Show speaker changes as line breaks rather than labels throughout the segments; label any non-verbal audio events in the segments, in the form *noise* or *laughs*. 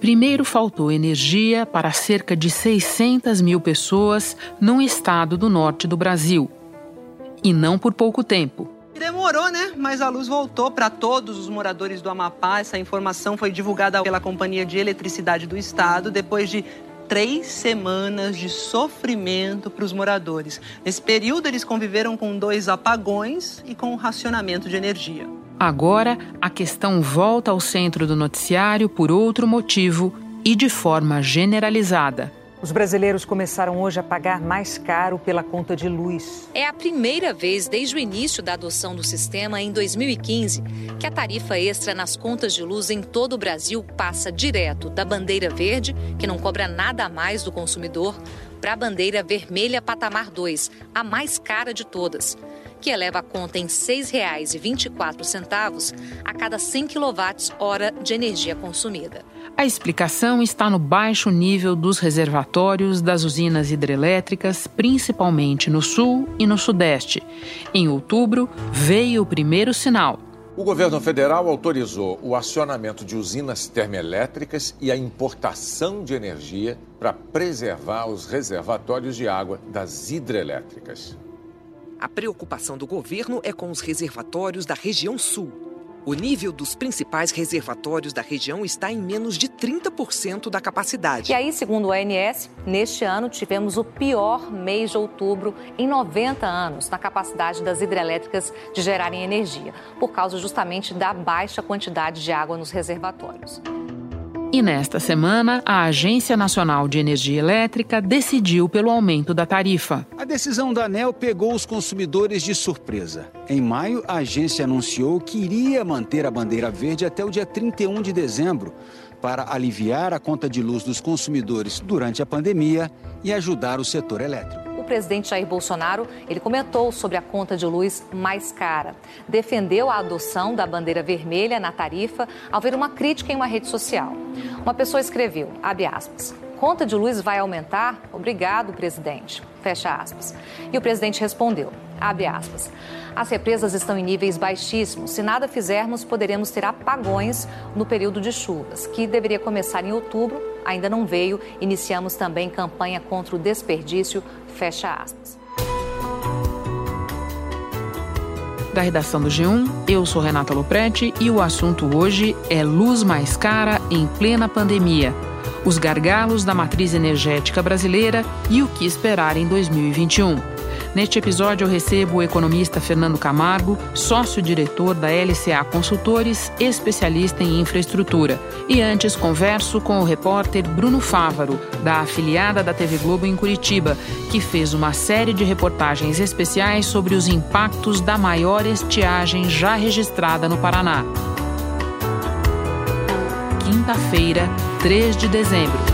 Primeiro faltou energia para cerca de 600 mil pessoas num estado do norte do Brasil. E não por pouco tempo.
Demorou, né? Mas a luz voltou para todos os moradores do Amapá. Essa informação foi divulgada pela Companhia de Eletricidade do Estado depois de três semanas de sofrimento para os moradores. Nesse período, eles conviveram com dois apagões e com o racionamento de energia.
Agora, a questão volta ao centro do noticiário por outro motivo e de forma generalizada.
Os brasileiros começaram hoje a pagar mais caro pela conta de luz.
É a primeira vez desde o início da adoção do sistema em 2015 que a tarifa extra nas contas de luz em todo o Brasil passa direto da bandeira verde, que não cobra nada a mais do consumidor, para a bandeira vermelha patamar 2, a mais cara de todas que eleva a conta em R$ 6,24 a cada 100 kWh de energia consumida.
A explicação está no baixo nível dos reservatórios das usinas hidrelétricas, principalmente no sul e no sudeste. Em outubro, veio o primeiro sinal.
O governo federal autorizou o acionamento de usinas termoelétricas e a importação de energia para preservar os reservatórios de água das hidrelétricas.
A preocupação do governo é com os reservatórios da região sul. O nível dos principais reservatórios da região está em menos de 30% da capacidade.
E aí, segundo o ANS, neste ano tivemos o pior mês de outubro em 90 anos na capacidade das hidrelétricas de gerarem energia, por causa justamente da baixa quantidade de água nos reservatórios.
E nesta semana, a Agência Nacional de Energia Elétrica decidiu pelo aumento da tarifa.
A decisão da ANEL pegou os consumidores de surpresa. Em maio, a agência anunciou que iria manter a bandeira verde até o dia 31 de dezembro para aliviar a conta de luz dos consumidores durante a pandemia e ajudar o setor elétrico
presidente Jair Bolsonaro, ele comentou sobre a conta de luz mais cara. Defendeu a adoção da bandeira vermelha na tarifa ao ver uma crítica em uma rede social. Uma pessoa escreveu, abre aspas, conta de luz vai aumentar? Obrigado, presidente. Fecha aspas. E o presidente respondeu, abre aspas, as represas estão em níveis baixíssimos. Se nada fizermos, poderemos ter apagões no período de chuvas, que deveria começar em outubro, ainda não veio. Iniciamos também campanha contra o desperdício, fecha aspas.
Da redação do G1, eu sou Renata Loprete e o assunto hoje é luz mais cara em plena pandemia. Os gargalos da matriz energética brasileira e o que esperar em 2021. Neste episódio, eu recebo o economista Fernando Camargo, sócio-diretor da LCA Consultores, especialista em infraestrutura. E antes, converso com o repórter Bruno Fávaro, da afiliada da TV Globo em Curitiba, que fez uma série de reportagens especiais sobre os impactos da maior estiagem já registrada no Paraná. Quinta-feira, 3 de dezembro.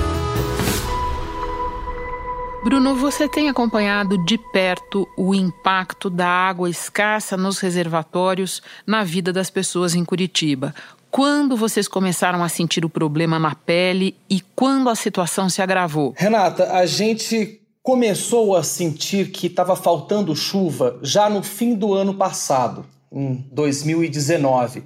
Bruno, você tem acompanhado de perto o impacto da água escassa nos reservatórios na vida das pessoas em Curitiba. Quando vocês começaram a sentir o problema na pele e quando a situação se agravou?
Renata, a gente começou a sentir que estava faltando chuva já no fim do ano passado, em 2019.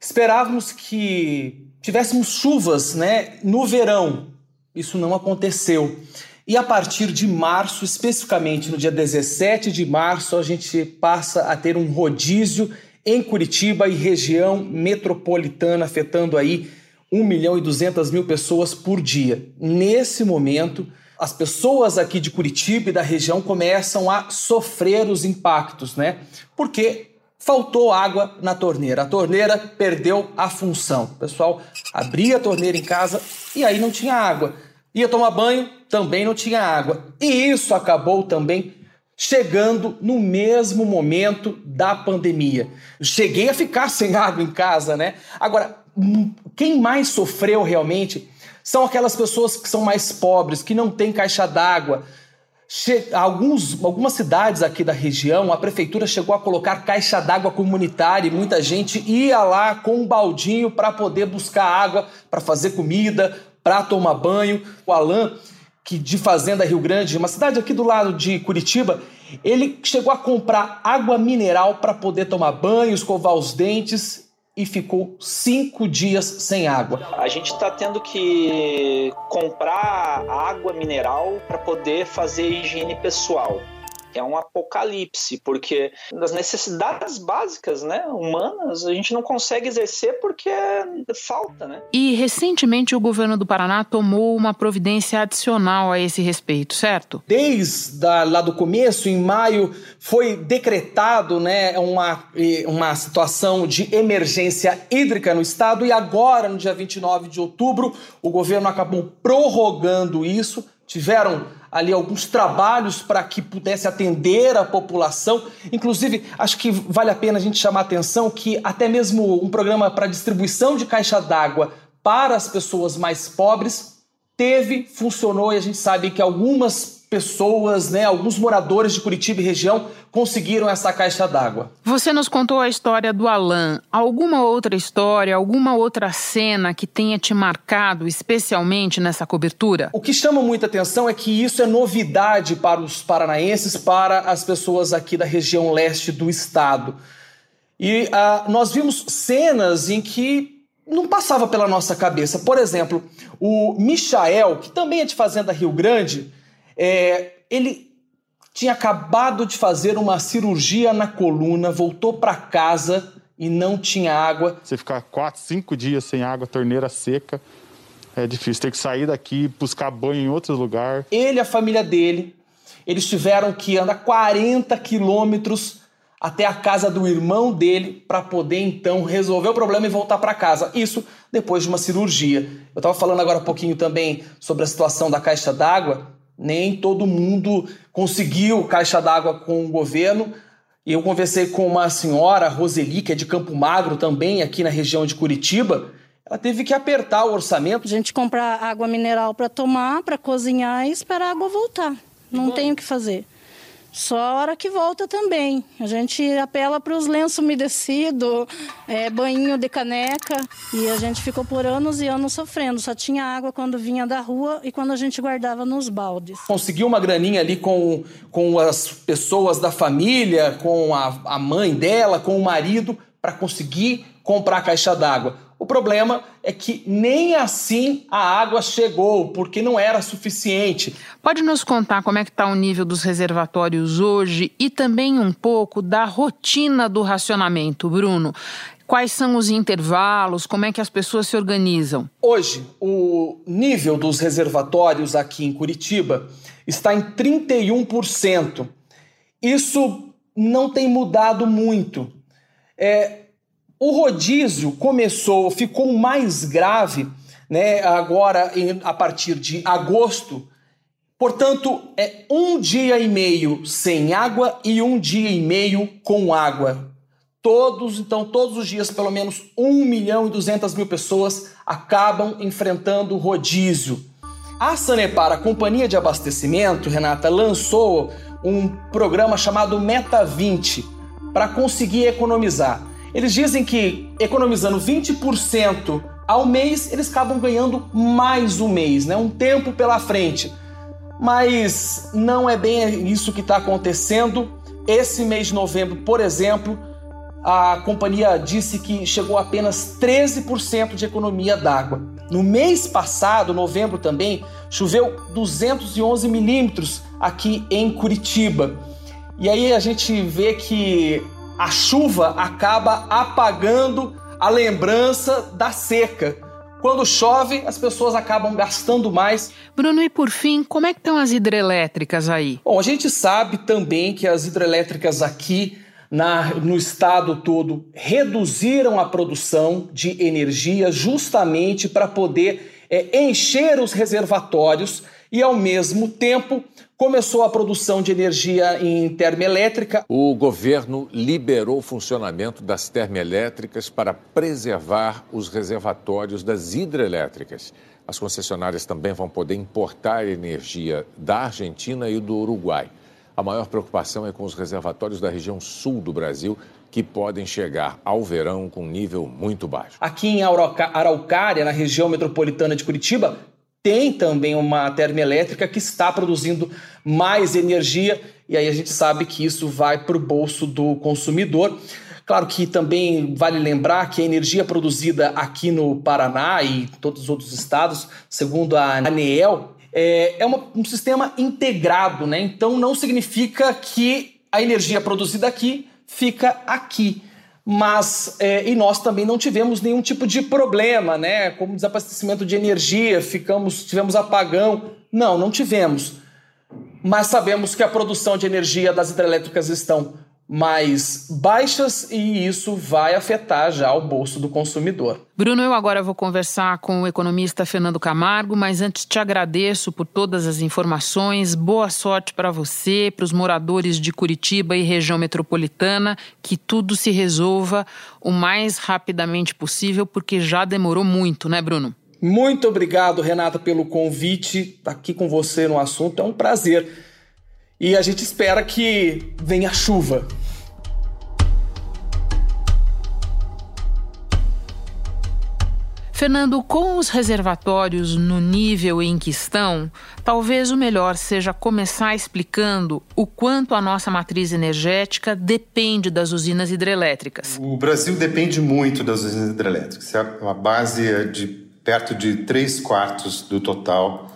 Esperávamos que tivéssemos chuvas né, no verão. Isso não aconteceu. E a partir de março, especificamente no dia 17 de março, a gente passa a ter um rodízio em Curitiba e região metropolitana, afetando aí 1 milhão e 200 mil pessoas por dia. Nesse momento, as pessoas aqui de Curitiba e da região começam a sofrer os impactos, né? Porque faltou água na torneira. A torneira perdeu a função. O pessoal abria a torneira em casa e aí não tinha água. Ia tomar banho, também não tinha água. E isso acabou também chegando no mesmo momento da pandemia. Cheguei a ficar *laughs* sem água em casa, né? Agora, hum, quem mais sofreu realmente são aquelas pessoas que são mais pobres, que não têm caixa d'água. Alguns, algumas cidades aqui da região, a prefeitura chegou a colocar caixa d'água comunitária e muita gente ia lá com um baldinho para poder buscar água, para fazer comida, para tomar banho. O Alain, que de Fazenda Rio Grande, uma cidade aqui do lado de Curitiba, ele chegou a comprar água mineral para poder tomar banho, escovar os dentes e ficou cinco dias sem água.
A gente está tendo que comprar água mineral para poder fazer higiene pessoal é um apocalipse, porque das necessidades básicas, né, humanas, a gente não consegue exercer porque falta, né?
E recentemente o governo do Paraná tomou uma providência adicional a esse respeito, certo?
Desde lá do começo, em maio, foi decretado, né, uma, uma situação de emergência hídrica no estado e agora, no dia 29 de outubro, o governo acabou prorrogando isso. Tiveram ali alguns trabalhos para que pudesse atender a população. Inclusive, acho que vale a pena a gente chamar a atenção que até mesmo um programa para distribuição de caixa d'água para as pessoas mais pobres teve, funcionou e a gente sabe que algumas pessoas, né, alguns moradores de Curitiba e região conseguiram essa caixa d'água.
Você nos contou a história do Alain. Alguma outra história, alguma outra cena que tenha te marcado especialmente nessa cobertura?
O que chama muita atenção é que isso é novidade para os paranaenses, para as pessoas aqui da região leste do estado. E uh, nós vimos cenas em que não passava pela nossa cabeça. Por exemplo, o Michael, que também é de Fazenda Rio Grande, é, ele tinha acabado de fazer uma cirurgia na coluna, voltou para casa e não tinha água.
Você ficar quatro, cinco dias sem água, torneira seca, é difícil. Ter que sair daqui, buscar banho em outro lugar.
Ele e a família dele, eles tiveram que andar 40 quilômetros até a casa do irmão dele para poder então resolver o problema e voltar para casa. Isso depois de uma cirurgia. Eu estava falando agora um pouquinho também sobre a situação da caixa d'água nem todo mundo conseguiu caixa d'água com o governo. E eu conversei com uma senhora, Roseli, que é de Campo Magro também, aqui na região de Curitiba. Ela teve que apertar o orçamento.
A gente compra água mineral para tomar, para cozinhar e esperar a água voltar. Não tem o que fazer. Só a hora que volta também. A gente apela para os lenços umedecidos, é, banho de caneca. E a gente ficou por anos e anos sofrendo. Só tinha água quando vinha da rua e quando a gente guardava nos baldes.
Conseguiu uma graninha ali com, com as pessoas da família, com a, a mãe dela, com o marido, para conseguir comprar a caixa d'água. O problema é que nem assim a água chegou, porque não era suficiente.
Pode nos contar como é que está o nível dos reservatórios hoje e também um pouco da rotina do racionamento, Bruno? Quais são os intervalos? Como é que as pessoas se organizam?
Hoje, o nível dos reservatórios aqui em Curitiba está em 31%. Isso não tem mudado muito. É, o rodízio começou, ficou mais grave, né, agora em, a partir de agosto. Portanto, é um dia e meio sem água e um dia e meio com água. Todos, então, todos os dias, pelo menos 1 milhão e 200 mil pessoas acabam enfrentando rodízio. A Sanepar, a companhia de abastecimento, Renata, lançou um programa chamado Meta 20 para conseguir economizar. Eles dizem que economizando 20% ao mês, eles acabam ganhando mais um mês, né? um tempo pela frente. Mas não é bem isso que está acontecendo. Esse mês de novembro, por exemplo, a companhia disse que chegou a apenas 13% de economia d'água. No mês passado, novembro também, choveu 211 milímetros aqui em Curitiba. E aí a gente vê que a chuva acaba apagando a lembrança da seca. Quando chove, as pessoas acabam gastando mais.
Bruno, e por fim, como é que estão as hidrelétricas aí?
Bom, a gente sabe também que as hidrelétricas aqui na, no estado todo reduziram a produção de energia justamente para poder é, encher os reservatórios e, ao mesmo tempo, começou a produção de energia em termoelétrica.
O governo liberou o funcionamento das termoelétricas para preservar os reservatórios das hidrelétricas. As concessionárias também vão poder importar energia da Argentina e do Uruguai. A maior preocupação é com os reservatórios da região sul do Brasil, que podem chegar ao verão com nível muito baixo.
Aqui em Araucária, na região metropolitana de Curitiba, tem também uma termoelétrica que está produzindo mais energia e aí a gente sabe que isso vai para o bolso do consumidor. Claro que também vale lembrar que a energia produzida aqui no Paraná e em todos os outros estados, segundo a ANEEL, é, é uma, um sistema integrado, né? Então não significa que a energia produzida aqui fica aqui. Mas é, e nós também não tivemos nenhum tipo de problema, né? Como desabastecimento de energia, ficamos, tivemos apagão. Não, não tivemos. Mas sabemos que a produção de energia das hidrelétricas estão mais baixas e isso vai afetar já o bolso do consumidor.
Bruno, eu agora vou conversar com o economista Fernando Camargo, mas antes te agradeço por todas as informações. Boa sorte para você, para os moradores de Curitiba e região metropolitana, que tudo se resolva o mais rapidamente possível, porque já demorou muito, né, Bruno?
Muito obrigado, Renata, pelo convite. Estar aqui com você no assunto é um prazer. E a gente espera que venha chuva.
Fernando, com os reservatórios no nível em que estão, talvez o melhor seja começar explicando o quanto a nossa matriz energética depende das usinas hidrelétricas.
O Brasil depende muito das usinas hidrelétricas. É a base é de perto de 3 quartos do total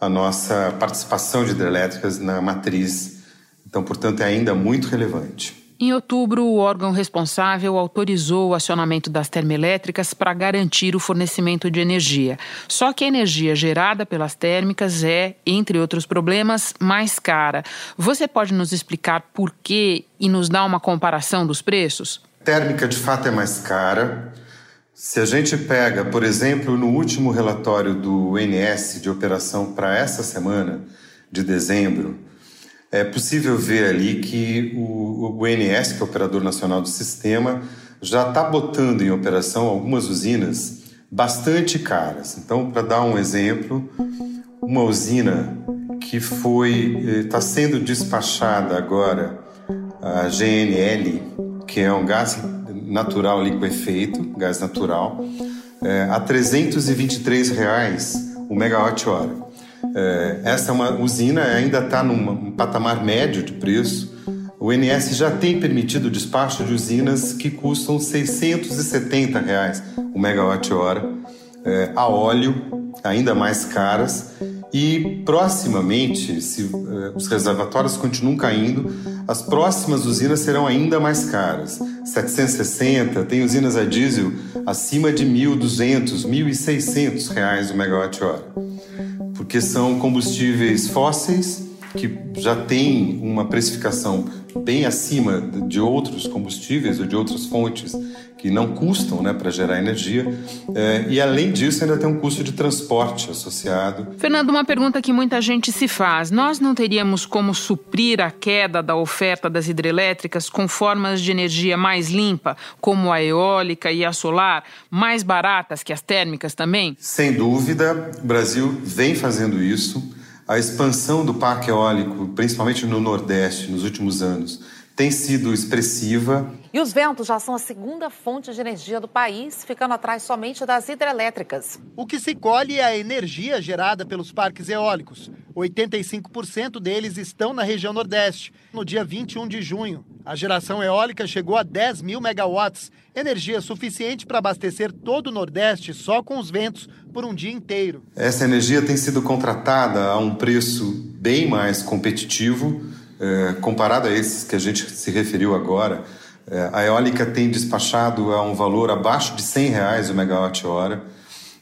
a nossa participação de hidrelétricas na matriz. Então, portanto, é ainda muito relevante.
Em outubro, o órgão responsável autorizou o acionamento das termoelétricas para garantir o fornecimento de energia. Só que a energia gerada pelas térmicas é, entre outros problemas, mais cara. Você pode nos explicar por quê e nos dar uma comparação dos preços?
Térmica, de fato, é mais cara. Se a gente pega, por exemplo, no último relatório do INS de operação para essa semana, de dezembro, é possível ver ali que o, o INS, que é o Operador Nacional do Sistema, já está botando em operação algumas usinas bastante caras. Então, para dar um exemplo, uma usina que foi está eh, sendo despachada agora, a GNL, que é um gás natural liquefeito, gás natural, é, a 323 reais o megawatt-hora. É, essa é uma usina, ainda está num patamar médio de preço. O INS já tem permitido o despacho de usinas que custam 670 reais o megawatt-hora, é, a óleo, ainda mais caras. E proximamente, se uh, os reservatórios continuam caindo, as próximas usinas serão ainda mais caras. 760, tem usinas a diesel acima de 1.200, 1.600 reais o megawatt-hora porque são combustíveis fósseis que já têm uma precificação bem acima de outros combustíveis ou de outras fontes que não custam né, para gerar energia. É, e além disso, ainda tem um custo de transporte associado.
Fernando, uma pergunta que muita gente se faz: nós não teríamos como suprir a queda da oferta das hidrelétricas com formas de energia mais limpa, como a eólica e a solar, mais baratas que as térmicas também?
Sem dúvida, o Brasil vem fazendo isso. A expansão do parque eólico, principalmente no Nordeste, nos últimos anos, tem sido expressiva.
E os ventos já são a segunda fonte de energia do país, ficando atrás somente das hidrelétricas.
O que se colhe é a energia gerada pelos parques eólicos. 85% deles estão na região Nordeste. No dia 21 de junho, a geração eólica chegou a 10 mil megawatts, energia suficiente para abastecer todo o Nordeste só com os ventos por um dia inteiro.
Essa energia tem sido contratada a um preço bem mais competitivo é, comparado a esses que a gente se referiu agora, é, a eólica tem despachado a um valor abaixo de 100 reais o megawatt-hora,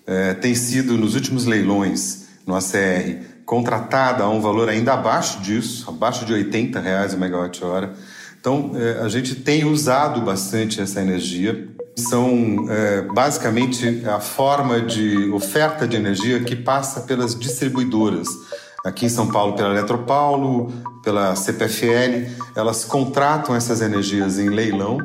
é, tem sido nos últimos leilões no ACR contratada a um valor ainda abaixo disso, abaixo de 80 reais o megawatt-hora. Então, é, a gente tem usado bastante essa energia. São é, basicamente a forma de oferta de energia que passa pelas distribuidoras aqui em São Paulo pela Eletropaulo, pela CPFL, elas contratam essas energias em leilão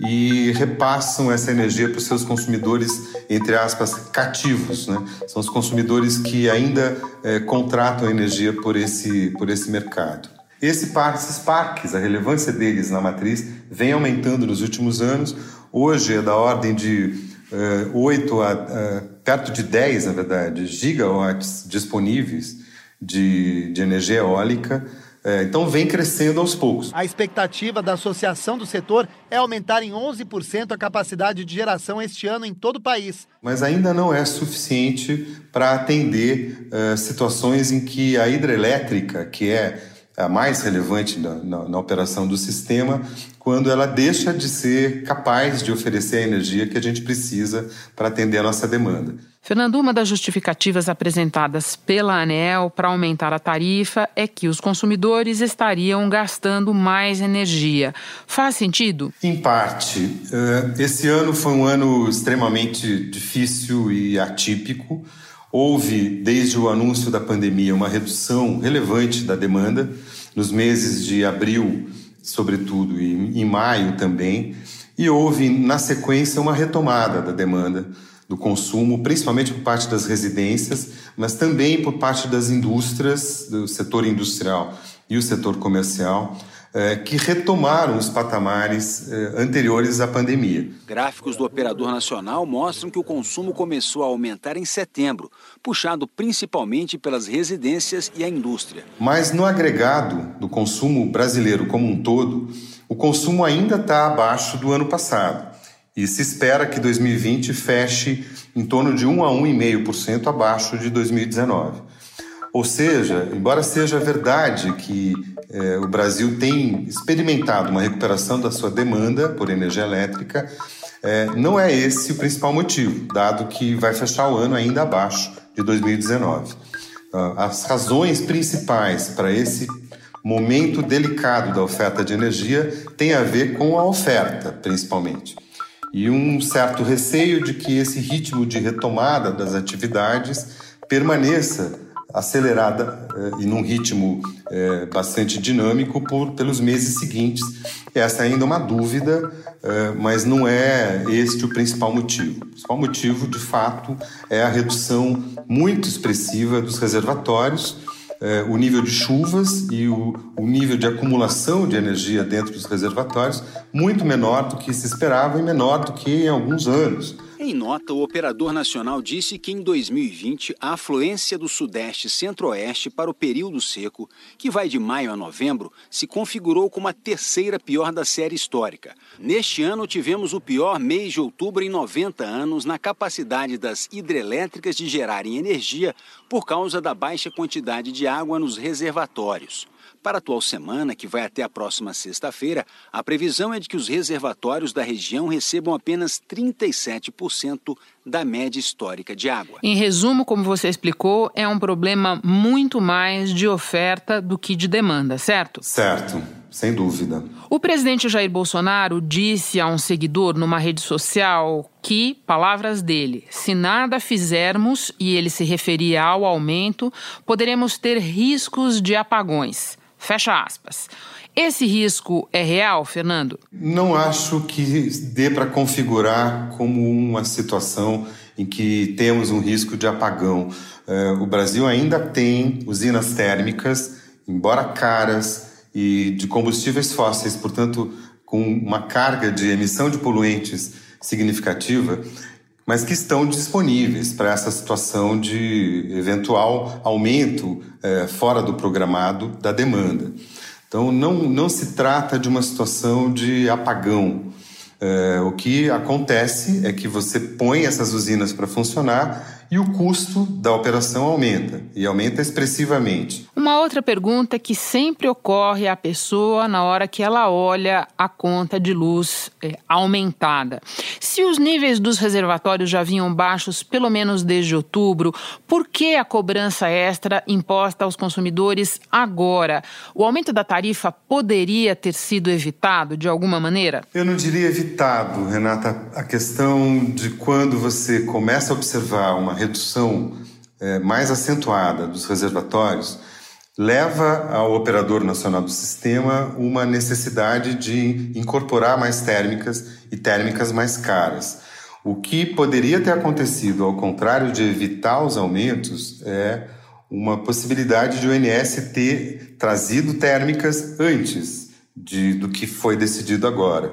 e repassam essa energia para os seus consumidores, entre aspas, cativos. Né? São os consumidores que ainda é, contratam energia por esse, por esse mercado. Esse esses parques, a relevância deles na matriz vem aumentando nos últimos anos. Hoje é da ordem de uh, eh, 8 a uh, perto de 10, na verdade, gigawatts disponíveis de, de energia eólica. É, então vem crescendo aos poucos.
A expectativa da associação do setor é aumentar em 11% a capacidade de geração este ano em todo o país.
Mas ainda não é suficiente para atender uh, situações em que a hidrelétrica, que é a mais relevante na, na, na, operação do sistema, quando ela deixa de ser capaz de oferecer a energia que a gente precisa para atender a nossa demanda.
Fernando, uma das justificativas apresentadas pela ANEL para aumentar a tarifa é que os consumidores estariam gastando mais energia. Faz sentido?
Em parte. Eh, esse ano foi um ano extremamente difícil e atípico. Houve, desde o anúncio da pandemia, uma redução relevante da demanda, nos meses de abril, sobretudo, e em maio também, e houve, na sequência, uma retomada da demanda do consumo, principalmente por parte das residências, mas também por parte das indústrias, do setor industrial e o setor comercial, que retomaram os patamares eh, anteriores à pandemia.
Gráficos do operador nacional mostram que o consumo começou a aumentar em setembro, puxado principalmente pelas residências e a indústria.
Mas no agregado do consumo brasileiro como um todo, o consumo ainda está abaixo do ano passado. E se espera que 2020 feche em torno de 1 a 1,5% abaixo de 2019. Ou seja, embora seja verdade que eh, o Brasil tem experimentado uma recuperação da sua demanda por energia elétrica, eh, não é esse o principal motivo, dado que vai fechar o ano ainda abaixo de 2019. Ah, as razões principais para esse momento delicado da oferta de energia têm a ver com a oferta, principalmente e um certo receio de que esse ritmo de retomada das atividades permaneça acelerada eh, e num ritmo eh, bastante dinâmico por, pelos meses seguintes. Essa ainda é uma dúvida, eh, mas não é este o principal motivo. O principal motivo, de fato, é a redução muito expressiva dos reservatórios é, o nível de chuvas e o, o, nível de acumulação de energia dentro dos reservatórios muito menor do que se esperava e menor do que em alguns anos.
Em nota, o operador nacional disse que em 2020 a afluência do Sudeste Centro-Oeste para o período seco, que vai de maio a novembro, se configurou como a terceira pior da série histórica. Neste ano, tivemos o pior mês de outubro em 90 anos na capacidade das hidrelétricas de gerarem energia por causa da baixa quantidade de água nos reservatórios. Para a atual semana, que vai até a próxima sexta-feira, a previsão é de que os reservatórios da região recebam apenas 37% da média histórica de água.
Em resumo, como você explicou, é um problema muito mais de oferta do que de demanda, certo?
Certo, sem dúvida.
O presidente Jair Bolsonaro disse a um seguidor numa rede social que, palavras dele, se nada fizermos, e ele se referia ao aumento, poderemos ter riscos de apagões. Fecha aspas. Esse risco é real, Fernando?
Não acho que dê para configurar como uma situação em que temos um risco de apagão. É, o Brasil ainda tem usinas térmicas, embora caras, e de combustíveis fósseis, portanto, com uma carga de emissão de poluentes significativa, mas que estão disponíveis para essa situação de eventual aumento é, fora do programado da demanda. Então, não, não se trata de uma situação de apagão. É, o que acontece é que você põe essas usinas para funcionar e o custo da operação aumenta, e aumenta expressivamente.
Uma outra pergunta que sempre ocorre à pessoa na hora que ela olha a conta de luz é, aumentada. Se os níveis dos reservatórios já vinham baixos pelo menos desde outubro, por que a cobrança extra imposta aos consumidores agora? O aumento da tarifa poderia ter sido evitado de alguma maneira?
Eu não diria evitado, Renata. A questão de quando você começa a observar uma redução é, mais acentuada dos reservatórios leva ao operador nacional do sistema uma necessidade de incorporar mais térmicas e térmicas mais caras. O que poderia ter acontecido, ao contrário de evitar os aumentos, é uma possibilidade de o ONS ter trazido térmicas antes de, do que foi decidido agora.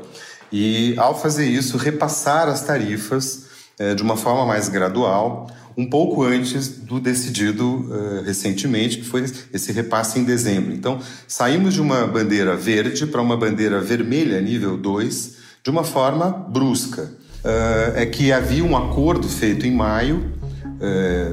E, ao fazer isso, repassar as tarifas de uma forma mais gradual, um pouco antes do decidido uh, recentemente, que foi esse repasse em dezembro. Então, saímos de uma bandeira verde para uma bandeira vermelha, nível 2, de uma forma brusca. Uh, é que havia um acordo feito em maio,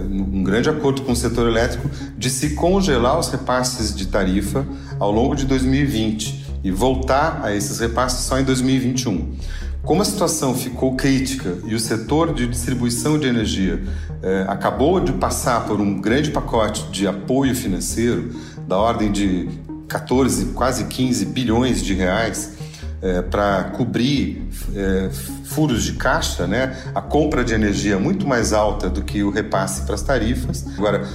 um grande acordo com o setor elétrico, de se congelar os repasses de tarifa ao longo de 2020 e voltar a esses repasses só em 2021. Como a situação ficou crítica e o setor de distribuição de energia eh, acabou de passar por um grande pacote de apoio financeiro da ordem de 14, quase 15 bilhões de reais eh, para cobrir eh, furos de caixa, né? a compra de energia muito mais alta do que o repasse para as tarifas. Agora,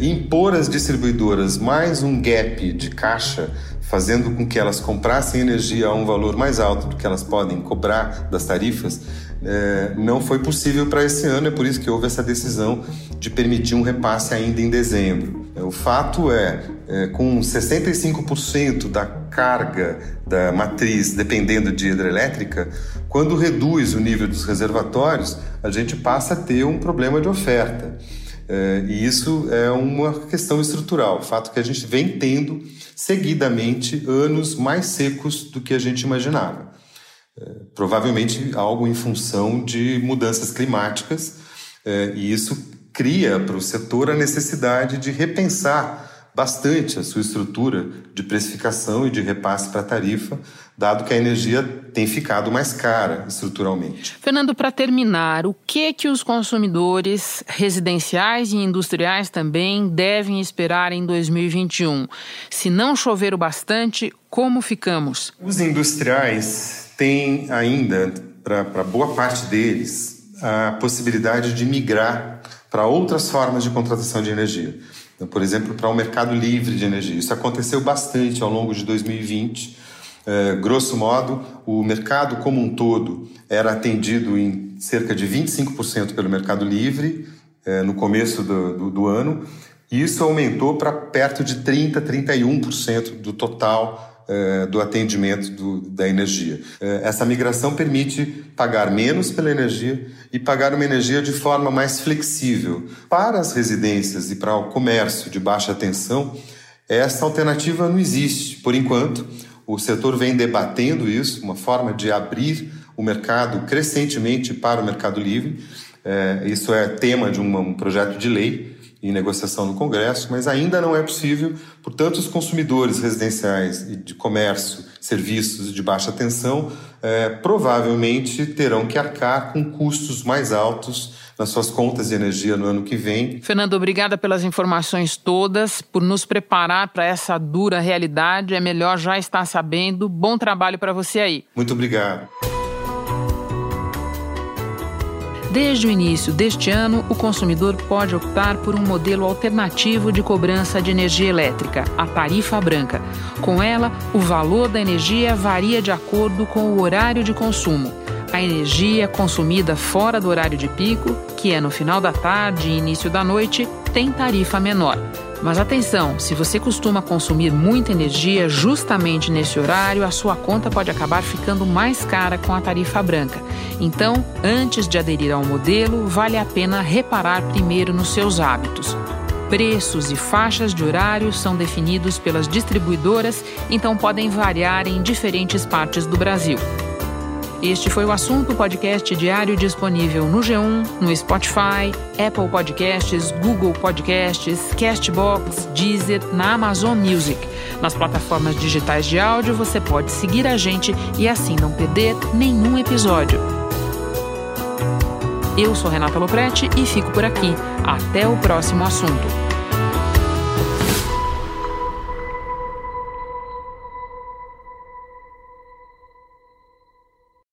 impor às distribuidoras mais um gap de caixa fazendo com que elas comprassem energia a um valor mais alto do que elas podem cobrar das tarifas, é, não foi possível para esse ano, é por isso que houve essa decisão de permitir um repasse ainda em dezembro. O fato é, é com 65% da carga da matriz dependendo de hidrelétrica, quando reduz o nível dos reservatórios, a gente passa a ter um problema de oferta. É, e isso é uma questão estrutural, o fato que a gente vem tendo seguidamente anos mais secos do que a gente imaginava. É, provavelmente algo em função de mudanças climáticas, é, e isso cria para o setor a necessidade de repensar bastante a sua estrutura de precificação e de repasse para a tarifa, dado que a energia tem ficado mais cara estruturalmente.
Fernando, para terminar, o que que os consumidores residenciais e industriais também devem esperar em 2021? Se não chover o bastante, como ficamos?
Os industriais têm ainda, para boa parte deles, a possibilidade de migrar para outras formas de contratação de energia. Então, por exemplo, para o um mercado livre de energia. Isso aconteceu bastante ao longo de 2020. É, grosso modo, o mercado como um todo era atendido em cerca de 25% pelo mercado livre é, no começo do, do, do ano. E isso aumentou para perto de 30%, 31% do total é, do atendimento do, da energia. É, essa migração permite pagar menos pela energia e pagar uma energia de forma mais flexível. Para as residências e para o comércio de baixa tensão, essa alternativa não existe. Por enquanto, o setor vem debatendo isso, uma forma de abrir o mercado crescentemente para o mercado livre. É, isso é tema de um, um projeto de lei em negociação no Congresso, mas ainda não é possível, portanto, os consumidores residenciais e de comércio, serviços de baixa tensão, é, provavelmente terão que arcar com custos mais altos nas suas contas de energia no ano que vem.
Fernando, obrigada pelas informações todas, por nos preparar para essa dura realidade. É melhor já estar sabendo. Bom trabalho para você aí.
Muito obrigado.
Desde o início deste ano, o consumidor pode optar por um modelo alternativo de cobrança de energia elétrica, a tarifa branca. Com ela, o valor da energia varia de acordo com o horário de consumo. A energia consumida fora do horário de pico, que é no final da tarde e início da noite, tem tarifa menor. Mas atenção, se você costuma consumir muita energia justamente nesse horário, a sua conta pode acabar ficando mais cara com a tarifa branca. Então, antes de aderir ao modelo, vale a pena reparar primeiro nos seus hábitos. Preços e faixas de horário são definidos pelas distribuidoras, então podem variar em diferentes partes do Brasil. Este foi o assunto podcast diário disponível no G1, no Spotify, Apple Podcasts, Google Podcasts, Castbox, Deezer, na Amazon Music. Nas plataformas digitais de áudio você pode seguir a gente e assim não perder nenhum episódio. Eu sou Renata Loprete e fico por aqui. Até o próximo assunto.